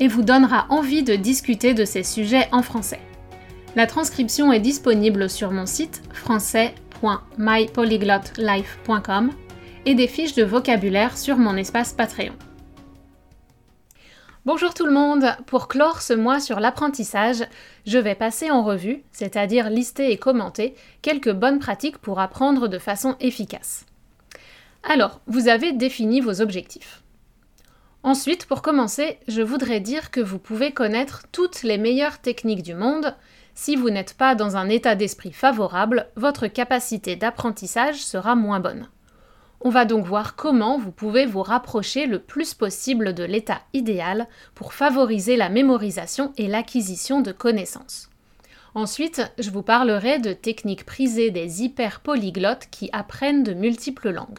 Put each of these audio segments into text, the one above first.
et vous donnera envie de discuter de ces sujets en français. La transcription est disponible sur mon site français.mypolyglotlife.com et des fiches de vocabulaire sur mon espace Patreon. Bonjour tout le monde Pour clore ce mois sur l'apprentissage, je vais passer en revue, c'est-à-dire lister et commenter, quelques bonnes pratiques pour apprendre de façon efficace. Alors, vous avez défini vos objectifs. Ensuite, pour commencer, je voudrais dire que vous pouvez connaître toutes les meilleures techniques du monde. Si vous n'êtes pas dans un état d'esprit favorable, votre capacité d'apprentissage sera moins bonne. On va donc voir comment vous pouvez vous rapprocher le plus possible de l'état idéal pour favoriser la mémorisation et l'acquisition de connaissances. Ensuite, je vous parlerai de techniques prisées des hyperpolyglottes qui apprennent de multiples langues.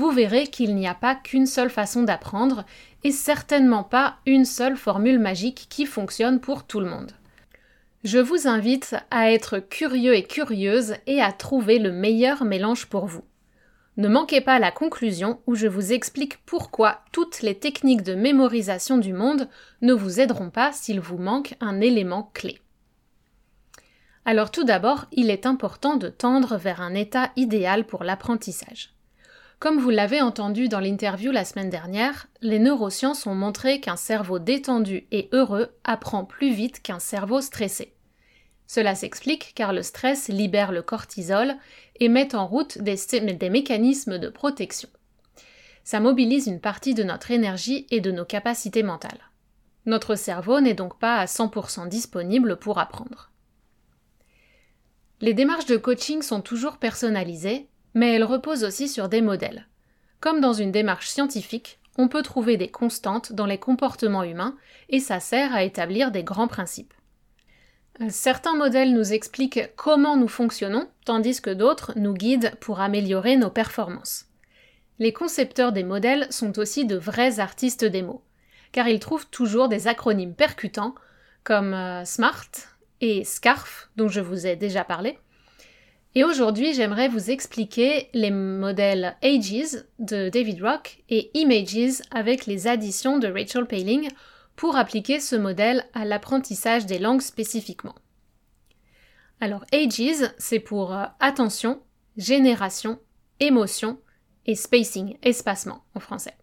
Vous verrez qu'il n'y a pas qu'une seule façon d'apprendre et certainement pas une seule formule magique qui fonctionne pour tout le monde. Je vous invite à être curieux et curieuse et à trouver le meilleur mélange pour vous. Ne manquez pas la conclusion où je vous explique pourquoi toutes les techniques de mémorisation du monde ne vous aideront pas s'il vous manque un élément clé. Alors tout d'abord, il est important de tendre vers un état idéal pour l'apprentissage. Comme vous l'avez entendu dans l'interview la semaine dernière, les neurosciences ont montré qu'un cerveau détendu et heureux apprend plus vite qu'un cerveau stressé. Cela s'explique car le stress libère le cortisol et met en route des, mécanismes de protection. Ça mobilise une partie de notre énergie et de nos capacités mentales. Notre cerveau n'est donc pas à 100% disponible pour apprendre. Les démarches de coaching sont toujours personnalisées, mais elles reposent aussi sur des modèles. Comme dans une démarche scientifique, on peut trouver des constantes dans les comportements humains et ça sert à établir des grands principes. Certains modèles nous expliquent comment nous fonctionnons, tandis que d'autres nous guident pour améliorer nos performances. Les concepteurs des modèles sont aussi de vrais artistes des mots, car ils trouvent toujours des acronymes percutants comme euh, SMART et SCARF, dont je vous ai déjà parlé. Et aujourd'hui, j'aimerais vous expliquer les modèles AGES de David Rock et Images avec les additions de Rachel Paling pour appliquer ce modèle à l'apprentissage des langues spécifiquement. Alors ages, c'est pour euh, attention, génération, émotion et spacing, espacement en français.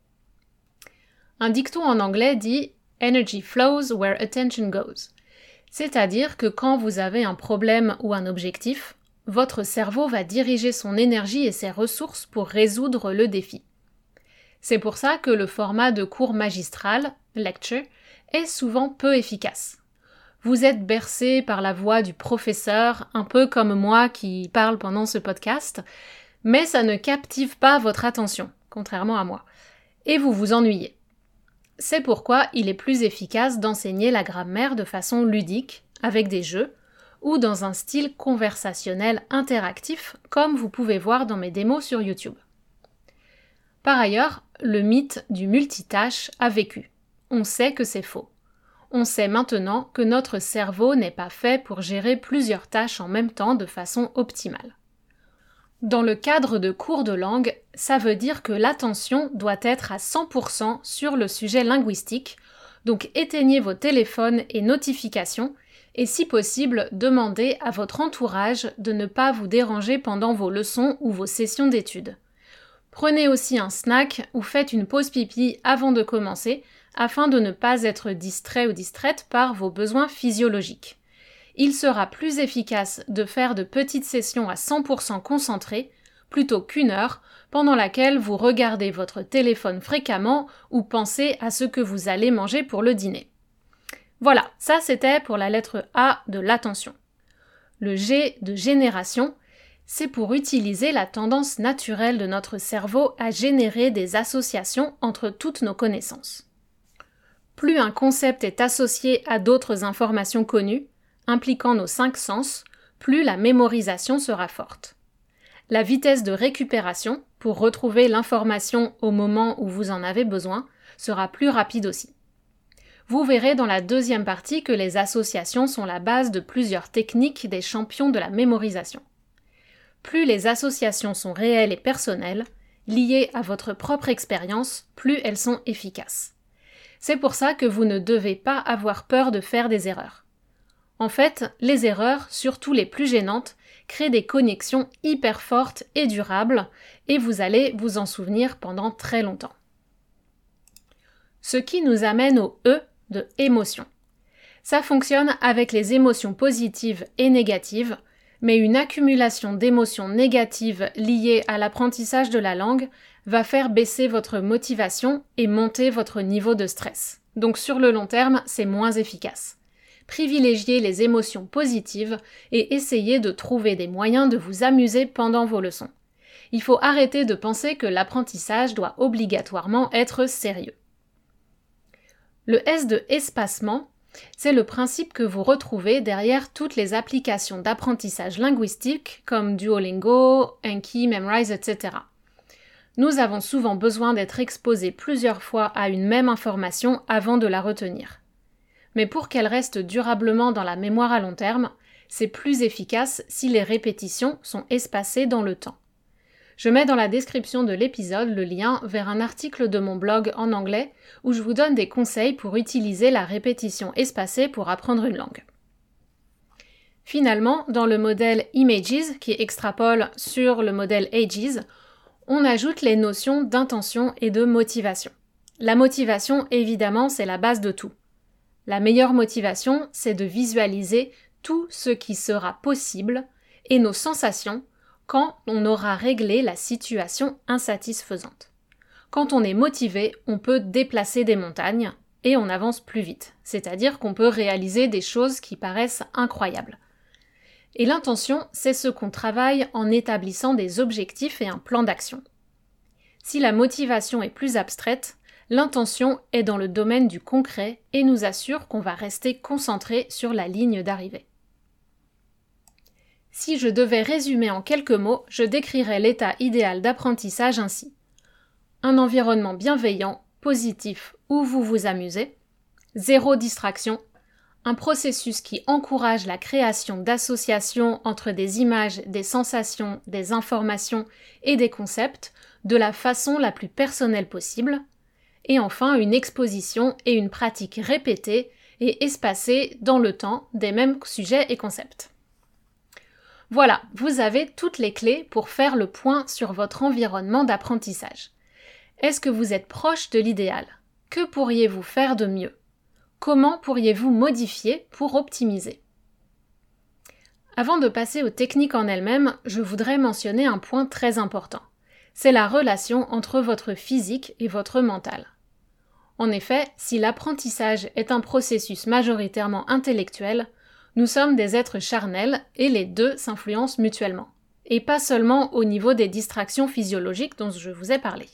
Un dicton en anglais dit Energy flows where attention goes. C'est-à-dire que quand vous avez un problème ou un objectif, votre cerveau va diriger son énergie et ses ressources pour résoudre le défi. C'est pour ça que le format de cours magistral, lecture, est souvent peu efficace. Vous êtes bercé par la voix du professeur, un peu comme moi qui parle pendant ce podcast, mais ça ne captive pas votre attention, contrairement à moi, et vous vous ennuyez. C'est pourquoi il est plus efficace d'enseigner la grammaire de façon ludique, avec des jeux, ou dans un style conversationnel interactif, comme vous pouvez voir dans mes démos sur YouTube. Par ailleurs, le mythe du multitâche a vécu on sait que c'est faux. On sait maintenant que notre cerveau n'est pas fait pour gérer plusieurs tâches en même temps de façon optimale. Dans le cadre de cours de langue, ça veut dire que l'attention doit être à 100% sur le sujet linguistique, donc éteignez vos téléphones et notifications et si possible, demandez à votre entourage de ne pas vous déranger pendant vos leçons ou vos sessions d'études. Prenez aussi un snack ou faites une pause pipi avant de commencer afin de ne pas être distrait ou distraite par vos besoins physiologiques. il sera plus efficace de faire de petites sessions à 100% concentrées plutôt qu'une heure pendant laquelle vous regardez votre téléphone fréquemment ou pensez à ce que vous allez manger pour le dîner. Voilà, ça c'était pour la lettre A de l'attention. Le G de génération, c'est pour utiliser la tendance naturelle de notre cerveau à générer des associations entre toutes nos connaissances. Plus un concept est associé à d'autres informations connues, impliquant nos cinq sens, plus la mémorisation sera forte. La vitesse de récupération, pour retrouver l'information au moment où vous en avez besoin, sera plus rapide aussi. Vous verrez dans la deuxième partie que les associations sont la base de plusieurs techniques des champions de la mémorisation. Plus les associations sont réelles et personnelles, liées à votre propre expérience, plus elles sont efficaces. C'est pour ça que vous ne devez pas avoir peur de faire des erreurs. En fait, les erreurs, surtout les plus gênantes, créent des connexions hyper fortes et durables, et vous allez vous en souvenir pendant très longtemps. Ce qui nous amène au E de émotion. Ça fonctionne avec les émotions positives et négatives, mais une accumulation d'émotions négatives liées à l'apprentissage de la langue va faire baisser votre motivation et monter votre niveau de stress. Donc sur le long terme, c'est moins efficace. Privilégiez les émotions positives et essayez de trouver des moyens de vous amuser pendant vos leçons. Il faut arrêter de penser que l'apprentissage doit obligatoirement être sérieux. Le S de espacement, c'est le principe que vous retrouvez derrière toutes les applications d'apprentissage linguistique comme Duolingo, Anki, Memrise, etc. Nous avons souvent besoin d'être exposés plusieurs fois à une même information avant de la retenir. Mais pour qu'elle reste durablement dans la mémoire à long terme, c'est plus efficace si les répétitions sont espacées dans le temps. Je mets dans la description de l'épisode le lien vers un article de mon blog en anglais où je vous donne des conseils pour utiliser la répétition espacée pour apprendre une langue. Finalement, dans le modèle Images, qui extrapole sur le modèle Ages, on ajoute les notions d'intention et de motivation. La motivation, évidemment, c'est la base de tout. La meilleure motivation, c'est de visualiser tout ce qui sera possible et nos sensations quand on aura réglé la situation insatisfaisante. Quand on est motivé, on peut déplacer des montagnes et on avance plus vite, c'est-à-dire qu'on peut réaliser des choses qui paraissent incroyables. Et l'intention, c'est ce qu'on travaille en établissant des objectifs et un plan d'action. Si la motivation est plus abstraite, l'intention est dans le domaine du concret et nous assure qu'on va rester concentré sur la ligne d'arrivée. Si je devais résumer en quelques mots, je décrirais l'état idéal d'apprentissage ainsi. Un environnement bienveillant, positif, où vous vous amusez, zéro distraction, un processus qui encourage la création d'associations entre des images, des sensations, des informations et des concepts de la façon la plus personnelle possible, et enfin une exposition et une pratique répétée et espacée dans le temps des mêmes sujets et concepts. Voilà, vous avez toutes les clés pour faire le point sur votre environnement d'apprentissage. Est-ce que vous êtes proche de l'idéal? Que pourriez-vous faire de mieux? Comment pourriez-vous modifier pour optimiser? Avant de passer aux techniques en elles-mêmes, je voudrais mentionner un point très important. C'est la relation entre votre physique et votre mental. En effet, si l'apprentissage est un processus majoritairement intellectuel, nous sommes des êtres charnels et les deux s'influencent mutuellement. Et pas seulement au niveau des distractions physiologiques dont je vous ai parlé.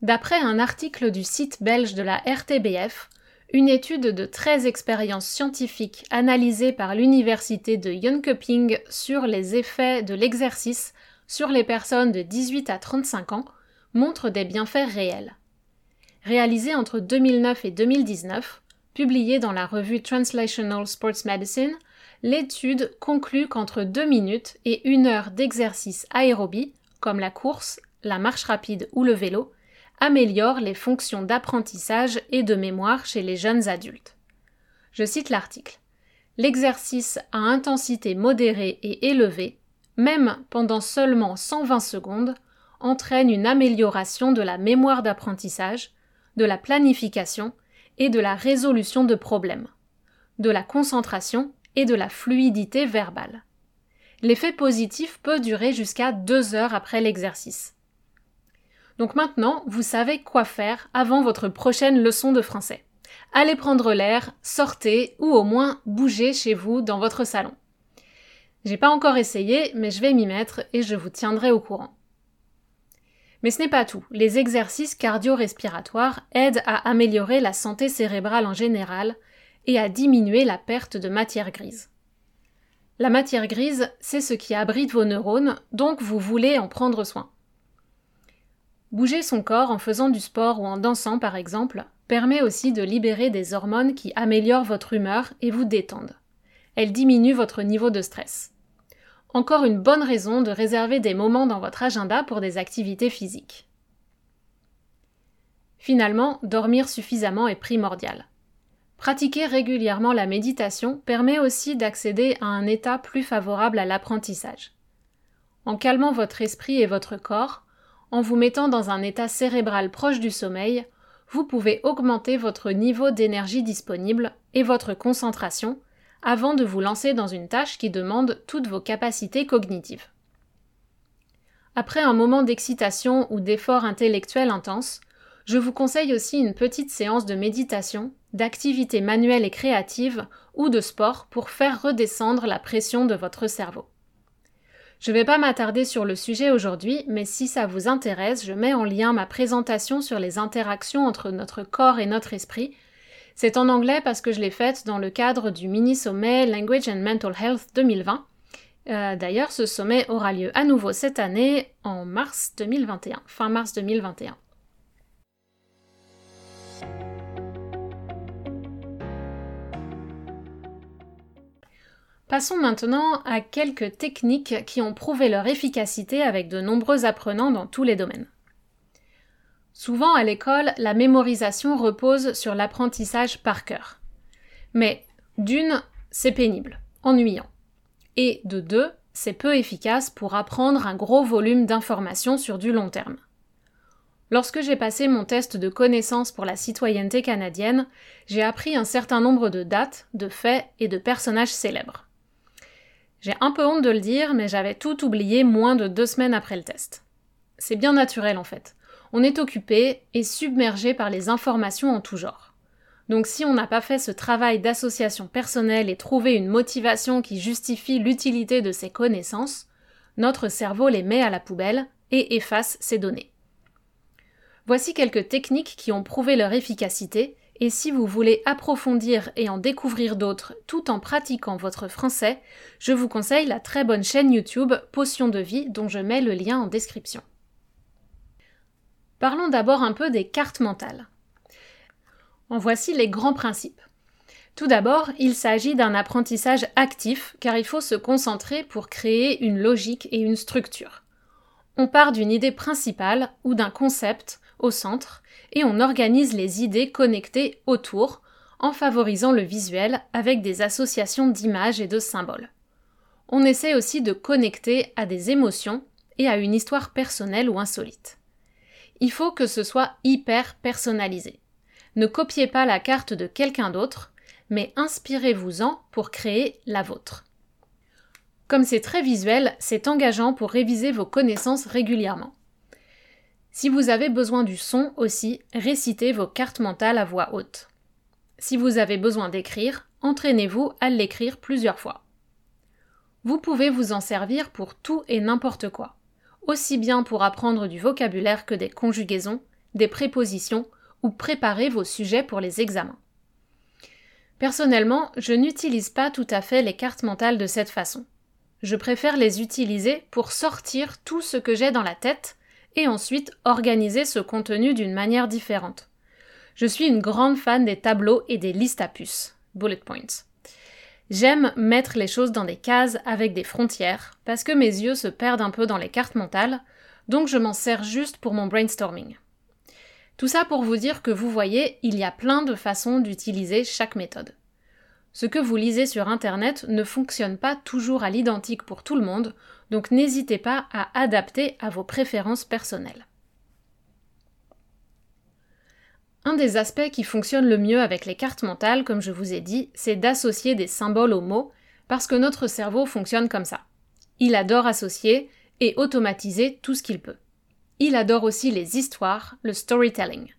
D'après un article du site belge de la RTBF, une étude de 13 expériences scientifiques analysées par l'université de Jönköping sur les effets de l'exercice sur les personnes de 18 à 35 ans montre des bienfaits réels. Réalisée entre 2009 et 2019, Publiée dans la revue Translational Sports Medicine, l'étude conclut qu'entre 2 minutes et 1 heure d'exercice aérobie, comme la course, la marche rapide ou le vélo, améliore les fonctions d'apprentissage et de mémoire chez les jeunes adultes. Je cite l'article. L'exercice à intensité modérée et élevée, même pendant seulement 120 secondes, entraîne une amélioration de la mémoire d'apprentissage, de la planification et de la résolution de problèmes. de la concentration et de la fluidité verbale. L'effet positif peut durer jusqu'à deux heures après l'exercice. Donc maintenant, vous savez quoi faire avant votre prochaine leçon de français. Allez prendre l'air, sortez ou au moins bougez chez vous dans votre salon. J'ai pas encore essayé, mais je vais m'y mettre et je vous tiendrai au courant. Mais ce n'est pas tout. Les exercices cardio-respiratoires aident à améliorer la santé cérébrale en général et à diminuer la perte de matière grise. La matière grise, c'est ce qui abrite vos neurones, donc vous voulez en prendre soin. Bouger son corps en faisant du sport ou en dansant par exemple permet aussi de libérer des hormones qui améliorent votre humeur et vous détendent. Elles diminuent votre niveau de stress. Encore une bonne raison de réserver des moments dans votre agenda pour des activités physiques. Finalement, dormir suffisamment est primordial. Pratiquer régulièrement la méditation permet aussi d'accéder à un état plus favorable à l'apprentissage. En calmant votre esprit et votre corps, en vous mettant dans un état cérébral proche du sommeil, vous pouvez augmenter votre niveau d'énergie disponible et votre concentration avant de vous lancer dans une tâche qui demande toutes vos capacités cognitives. Après un moment d'excitation ou d'effort intellectuel intense, je vous conseille aussi une petite séance de méditation, d'activité manuelle et créative ou de sport pour faire redescendre la pression de votre cerveau. Je ne vais pas m'attarder sur le sujet aujourd'hui, mais si ça vous intéresse, je mets en lien ma présentation sur les interactions entre notre corps et notre esprit. C'est en anglais parce que je l'ai faite dans le cadre du mini-sommet Language and Mental Health 2020. Euh, d'ailleurs, ce sommet aura lieu à nouveau cette année en mars 2021, fin mars 2021. Passons maintenant à quelques techniques qui ont prouvé leur efficacité avec de nombreux apprenants dans tous les domaines. Souvent à l'école, la mémorisation repose sur l'apprentissage par cœur. Mais d'une, c'est pénible, ennuyant. Et de deux, c'est peu efficace pour apprendre un gros volume d'informations sur du long terme. Lorsque j'ai passé mon test de connaissance pour la citoyenneté canadienne, j'ai appris un certain nombre de dates, de faits et de personnages célèbres. J'ai un peu honte de le dire, mais j'avais tout oublié moins de deux semaines après le test. C'est bien naturel en fait. On est occupé et submergé par les informations en tout genre. Donc si on n'a pas fait ce travail d'association personnelle et trouvé une motivation qui justifie l'utilité de ces connaissances, notre cerveau les met à la poubelle et efface ces données. Voici quelques techniques qui ont prouvé leur efficacité et si vous voulez approfondir et en découvrir d'autres tout en pratiquant votre français, je vous conseille la très bonne chaîne YouTube Potion de vie dont je mets le lien en description. Parlons d'abord un peu des cartes mentales. En voici les grands principes. Tout d'abord, il s'agit d'un apprentissage actif car il faut se concentrer pour créer une logique et une structure. On part d'une idée principale ou d'un concept au centre et on organise les idées connectées autour en favorisant le visuel avec des associations d'images et de symboles. On essaie aussi de connecter à des émotions et à une histoire personnelle ou insolite. Il faut que ce soit hyper personnalisé. Ne copiez pas la carte de quelqu'un d'autre, mais inspirez-vous-en pour créer la vôtre. Comme c'est très visuel, c'est engageant pour réviser vos connaissances régulièrement. Si vous avez besoin du son aussi, récitez vos cartes mentales à voix haute. Si vous avez besoin d'écrire, entraînez-vous à l'écrire plusieurs fois. Vous pouvez vous en servir pour tout et n'importe quoi, aussi bien pour apprendre du vocabulaire que des conjugaisons, des prépositions ou préparer vos sujets pour les examens. Personnellement, je n'utilise pas tout à fait les cartes mentales de cette façon. Je préfère les utiliser pour sortir tout ce que j'ai dans la tête et ensuite organiser ce contenu d'une manière différente. Je suis une grande fan des tableaux et des listes à puces, bullet points. J'aime mettre les choses dans des cases avec des frontières, parce que mes yeux se perdent un peu dans les cartes mentales, donc je m'en sers juste pour mon brainstorming. Tout ça pour vous dire que vous voyez, il y a plein de façons d'utiliser chaque méthode. Ce que vous lisez sur Internet ne fonctionne pas toujours à l'identique pour tout le monde, donc n'hésitez pas à adapter à vos préférences personnelles. Un des aspects qui fonctionne le mieux avec les cartes mentales, comme je vous ai dit, c'est d'associer des symboles aux mots, parce que notre cerveau fonctionne comme ça. Il adore associer et automatiser tout ce qu'il peut. Il adore aussi les histoires, le storytelling.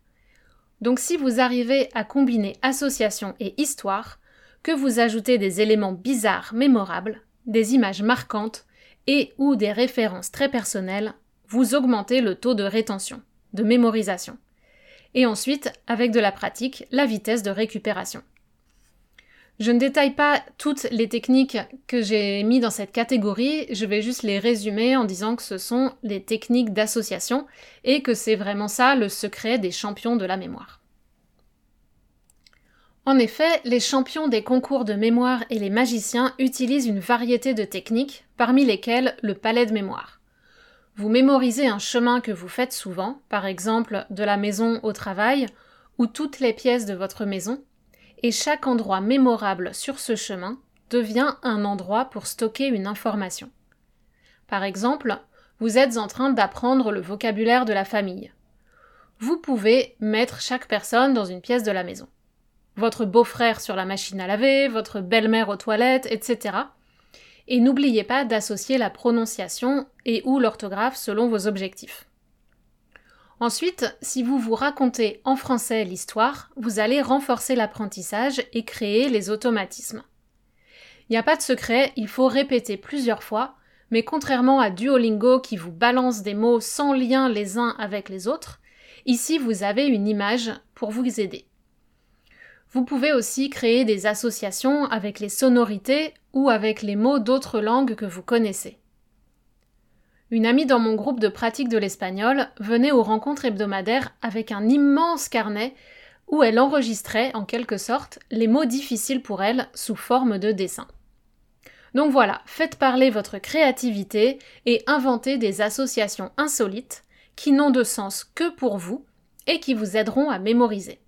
Donc si vous arrivez à combiner association et histoire, que vous ajoutez des éléments bizarres, mémorables, des images marquantes et ou des références très personnelles, vous augmentez le taux de rétention, de mémorisation. Et ensuite, avec de la pratique, la vitesse de récupération. Je ne détaille pas toutes les techniques que j'ai mis dans cette catégorie, je vais juste les résumer en disant que ce sont les techniques d'association et que c'est vraiment ça le secret des champions de la mémoire. En effet, les champions des concours de mémoire et les magiciens utilisent une variété de techniques, parmi lesquelles le palais de mémoire. Vous mémorisez un chemin que vous faites souvent, par exemple de la maison au travail, ou toutes les pièces de votre maison, et chaque endroit mémorable sur ce chemin devient un endroit pour stocker une information. Par exemple, vous êtes en train d'apprendre le vocabulaire de la famille. Vous pouvez mettre chaque personne dans une pièce de la maison votre beau-frère sur la machine à laver, votre belle-mère aux toilettes, etc. Et n'oubliez pas d'associer la prononciation et ou l'orthographe selon vos objectifs. Ensuite, si vous vous racontez en français l'histoire, vous allez renforcer l'apprentissage et créer les automatismes. Il n'y a pas de secret, il faut répéter plusieurs fois, mais contrairement à Duolingo qui vous balance des mots sans lien les uns avec les autres, ici vous avez une image pour vous aider. Vous pouvez aussi créer des associations avec les sonorités ou avec les mots d'autres langues que vous connaissez. Une amie dans mon groupe de pratique de l'espagnol venait aux rencontres hebdomadaires avec un immense carnet où elle enregistrait, en quelque sorte, les mots difficiles pour elle sous forme de dessin. Donc voilà, faites parler votre créativité et inventez des associations insolites qui n'ont de sens que pour vous et qui vous aideront à mémoriser.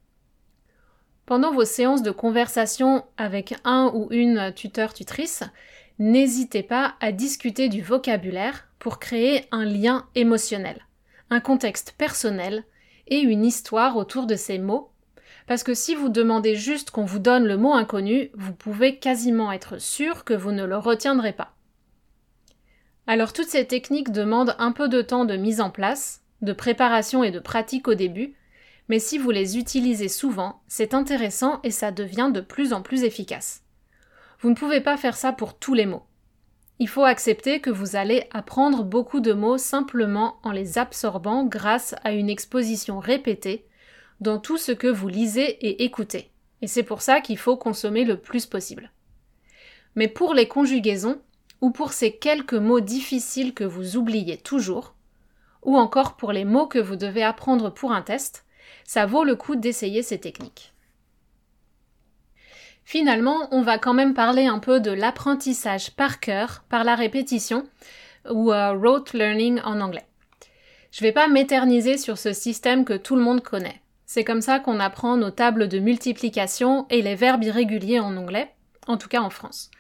Pendant vos séances de conversation avec un ou une tuteur-tutrice, n'hésitez pas à discuter du vocabulaire pour créer un lien émotionnel, un contexte personnel et une histoire autour de ces mots, parce que si vous demandez juste qu'on vous donne le mot inconnu, vous pouvez quasiment être sûr que vous ne le retiendrez pas. Alors toutes ces techniques demandent un peu de temps de mise en place, de préparation et de pratique au début, mais si vous les utilisez souvent, c'est intéressant et ça devient de plus en plus efficace. Vous ne pouvez pas faire ça pour tous les mots. Il faut accepter que vous allez apprendre beaucoup de mots simplement en les absorbant grâce à une exposition répétée dans tout ce que vous lisez et écoutez. Et c'est pour ça qu'il faut consommer le plus possible. Mais pour les conjugaisons, ou pour ces quelques mots difficiles que vous oubliez toujours, ou encore pour les mots que vous devez apprendre pour un test, ça vaut le coup d'essayer ces techniques. Finalement, on va quand même parler un peu de l'apprentissage par cœur, par la répétition, ou uh, rote learning en anglais. Je ne vais pas m'éterniser sur ce système que tout le monde connaît. C'est comme ça qu'on apprend nos tables de multiplication et les verbes irréguliers en anglais, en tout cas en France.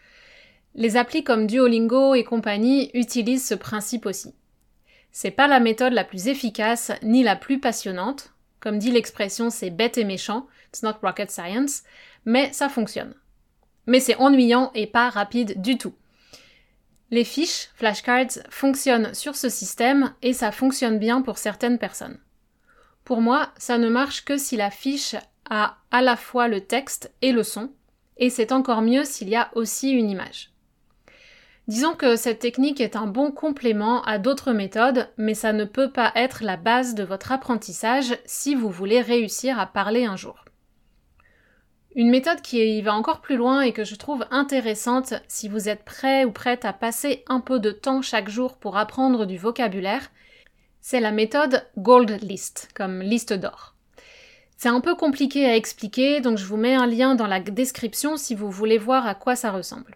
Les applis comme Duolingo et compagnie utilisent ce principe aussi. C'est pas la méthode la plus efficace ni la plus passionnante, comme dit l'expression, c'est bête et méchant, it's not rocket science, mais ça fonctionne. Mais c'est ennuyant et pas rapide du tout. Les fiches, flashcards, fonctionnent sur ce système et ça fonctionne bien pour certaines personnes. Pour moi, ça ne marche que si la fiche a à la fois le texte et le son, et c'est encore mieux s'il y a aussi une image. Disons que cette technique est un bon complément à d'autres méthodes, mais ça ne peut pas être la base de votre apprentissage si vous voulez réussir à parler un jour. Une méthode qui va encore plus loin et que je trouve intéressante si vous êtes prêt ou prête à passer un peu de temps chaque jour pour apprendre du vocabulaire, c'est la méthode Gold List, comme liste d'or. C'est un peu compliqué à expliquer, donc je vous mets un lien dans la description si vous voulez voir à quoi ça ressemble.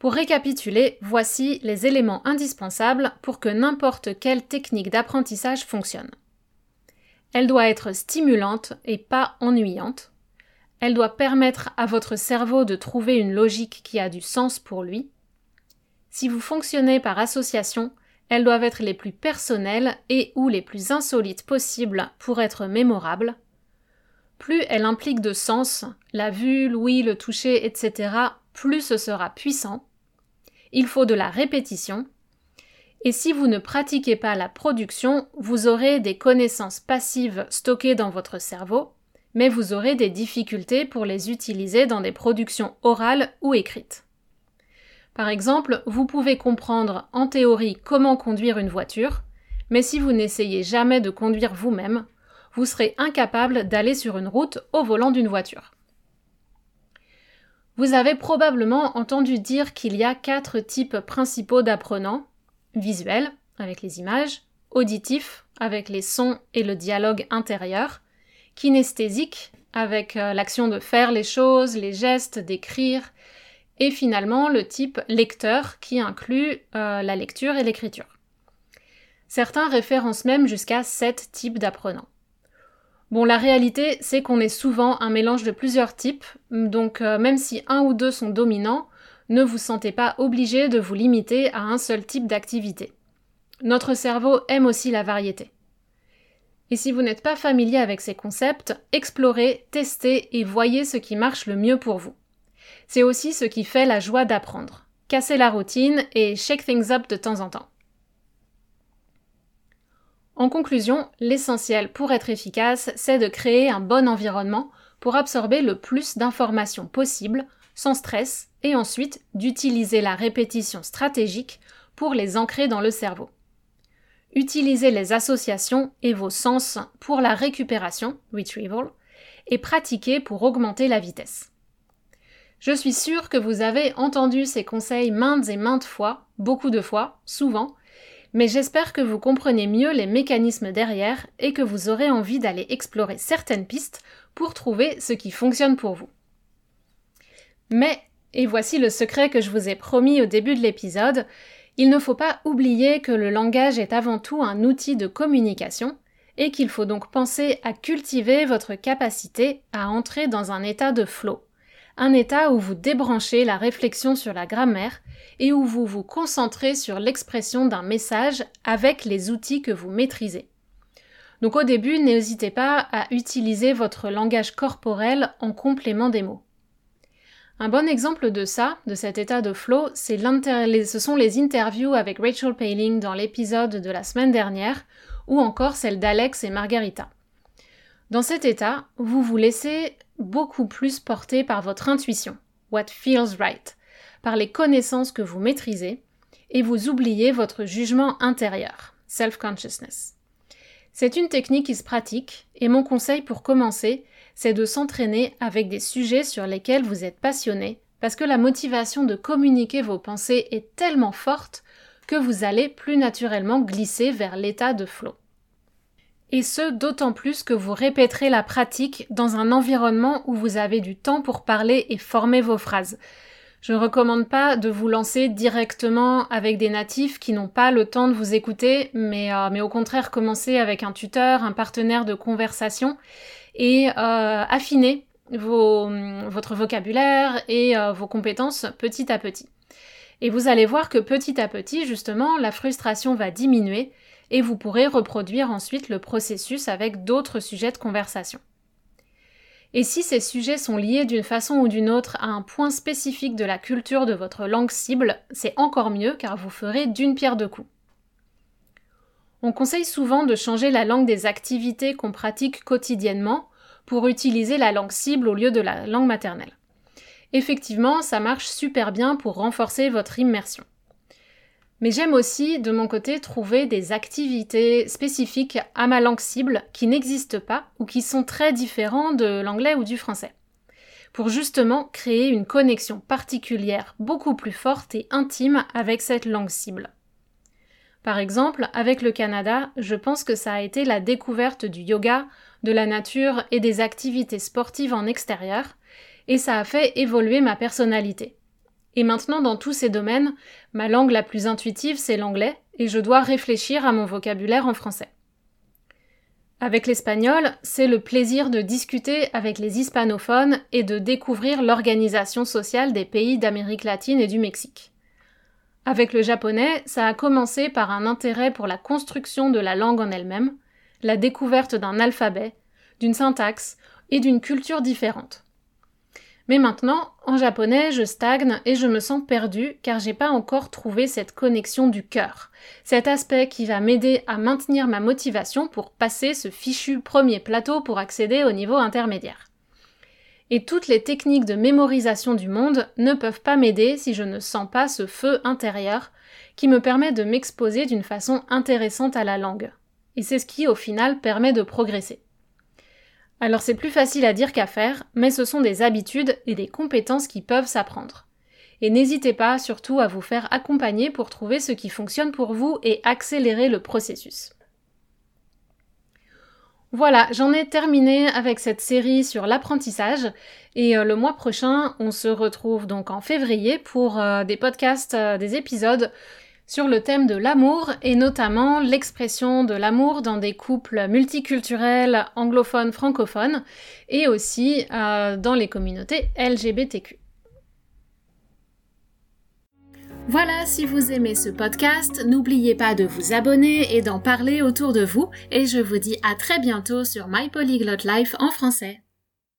Pour récapituler, voici les éléments indispensables pour que n'importe quelle technique d'apprentissage fonctionne. Elle doit être stimulante et pas ennuyante. Elle doit permettre à votre cerveau de trouver une logique qui a du sens pour lui. Si vous fonctionnez par association, elles doivent être les plus personnelles et ou les plus insolites possibles pour être mémorables. plus elle implique de sens, la vue, l'ouïe, le toucher, etc., plus ce sera puissant. Il faut de la répétition. Et si vous ne pratiquez pas la production, vous aurez des connaissances passives stockées dans votre cerveau, mais vous aurez des difficultés pour les utiliser dans des productions orales ou écrites. Par exemple, vous pouvez comprendre en théorie comment conduire une voiture, mais si vous n'essayez jamais de conduire vous-même, vous serez incapable d'aller sur une route au volant d'une voiture. Vous avez probablement entendu dire qu'il y a quatre types principaux d'apprenants visuel, avec les images, auditif, avec les sons et le dialogue intérieur, kinesthésique, avec euh, l'action de faire les choses, les gestes, d'écrire, et finalement le type lecteur qui inclut euh, la lecture et l'écriture. Certains référencent même jusqu'à sept types d'apprenants. Bon, la réalité, c'est qu'on est souvent un mélange de plusieurs types, donc euh, même si un ou deux sont dominants, ne vous sentez pas obligé de vous limiter à un seul type d'activité. Notre cerveau aime aussi la variété. Et si vous n'êtes pas familier avec ces concepts, explorez, testez et voyez ce qui marche le mieux pour vous. C'est aussi ce qui fait la joie d'apprendre. Cassez la routine et shake things up de temps en temps. En conclusion, l'essentiel pour être efficace, c'est de créer un bon environnement pour absorber le plus d'informations possible, sans stress, et ensuite d'utiliser la répétition stratégique pour les ancrer dans le cerveau. Utilisez les associations et vos sens pour la récupération, retrieval, et pratiquez pour augmenter la vitesse. Je suis sûre que vous avez entendu ces conseils maintes et maintes fois, beaucoup de fois, souvent, mais j'espère que vous comprenez mieux les mécanismes derrière et que vous aurez envie d'aller explorer certaines pistes pour trouver ce qui fonctionne pour vous. Mais, et voici le secret que je vous ai promis au début de l'épisode, il ne faut pas oublier que le langage est avant tout un outil de communication et qu'il faut donc penser à cultiver votre capacité à entrer dans un état de flow un état où vous débranchez la réflexion sur la grammaire et où vous vous concentrez sur l'expression d'un message avec les outils que vous maîtrisez. Donc au début, n'hésitez pas à utiliser votre langage corporel en complément des mots. Un bon exemple de ça, de cet état de flow, c'est ce sont les interviews avec Rachel Paling dans l'épisode de la semaine dernière, ou encore celle d'Alex et Margarita. Dans cet état, vous vous laissez beaucoup plus porté par votre intuition, what feels right, par les connaissances que vous maîtrisez, et vous oubliez votre jugement intérieur, self-consciousness. C'est une technique qui se pratique, et mon conseil pour commencer, c'est de s'entraîner avec des sujets sur lesquels vous êtes passionné, parce que la motivation de communiquer vos pensées est tellement forte que vous allez plus naturellement glisser vers l'état de flow et ce d'autant plus que vous répéterez la pratique dans un environnement où vous avez du temps pour parler et former vos phrases. Je ne recommande pas de vous lancer directement avec des natifs qui n'ont pas le temps de vous écouter, mais, euh, au contraire commencer avec un tuteur, un partenaire de conversation et euh, affiner votre vocabulaire et euh, vos compétences petit à petit. Et vous allez voir que petit à petit, justement, la frustration va diminuer et vous pourrez reproduire ensuite le processus avec d'autres sujets de conversation. Et si ces sujets sont liés d'une façon ou d'une autre à un point spécifique de la culture de votre langue cible, c'est encore mieux car vous ferez d'une pierre deux coups. On conseille souvent de changer la langue des activités qu'on pratique quotidiennement pour utiliser la langue cible au lieu de la langue maternelle. Effectivement, ça marche super bien pour renforcer votre immersion. Mais j'aime aussi, de mon côté, trouver des activités spécifiques à ma langue cible qui n'existent pas ou qui sont très différents de l'anglais ou du français. Pour justement créer une connexion particulière beaucoup plus forte et intime avec cette langue cible. Par exemple, avec le Canada, je pense que ça a été la découverte du yoga, de la nature et des activités sportives en extérieur, et ça a fait évoluer ma personnalité. Et maintenant, dans tous ces domaines, ma langue la plus intuitive, c'est l'anglais, et je dois réfléchir à mon vocabulaire en français. Avec l'espagnol, c'est le plaisir de discuter avec les hispanophones et de découvrir l'organisation sociale des pays d'Amérique latine et du Mexique. Avec le japonais, ça a commencé par un intérêt pour la construction de la langue en elle-même, la découverte d'un alphabet, d'une syntaxe, et d'une culture différente. Mais maintenant, en japonais, je stagne et je me sens perdue car j'ai pas encore trouvé cette connexion du cœur. Cet aspect qui va m'aider à maintenir ma motivation pour passer ce fichu premier plateau pour accéder au niveau intermédiaire. Et toutes les techniques de mémorisation du monde ne peuvent pas m'aider si je ne sens pas ce feu intérieur qui me permet de m'exposer d'une façon intéressante à la langue. Et c'est ce qui, au final, permet de progresser. Alors c'est plus facile à dire qu'à faire, mais ce sont des habitudes et des compétences qui peuvent s'apprendre. Et n'hésitez pas surtout à vous faire accompagner pour trouver ce qui fonctionne pour vous et accélérer le processus. Voilà, j'en ai terminé avec cette série sur l'apprentissage et euh, le mois prochain, on se retrouve donc en février pour euh, des podcasts, euh, des épisodes sur le thème de l'amour et notamment l'expression de l'amour dans des couples multiculturels anglophones francophones et aussi euh, dans les communautés LGBTQ. Voilà, si vous aimez ce podcast, n'oubliez pas de vous abonner et d'en parler autour de vous et je vous dis à très bientôt sur My Polyglot Life en français.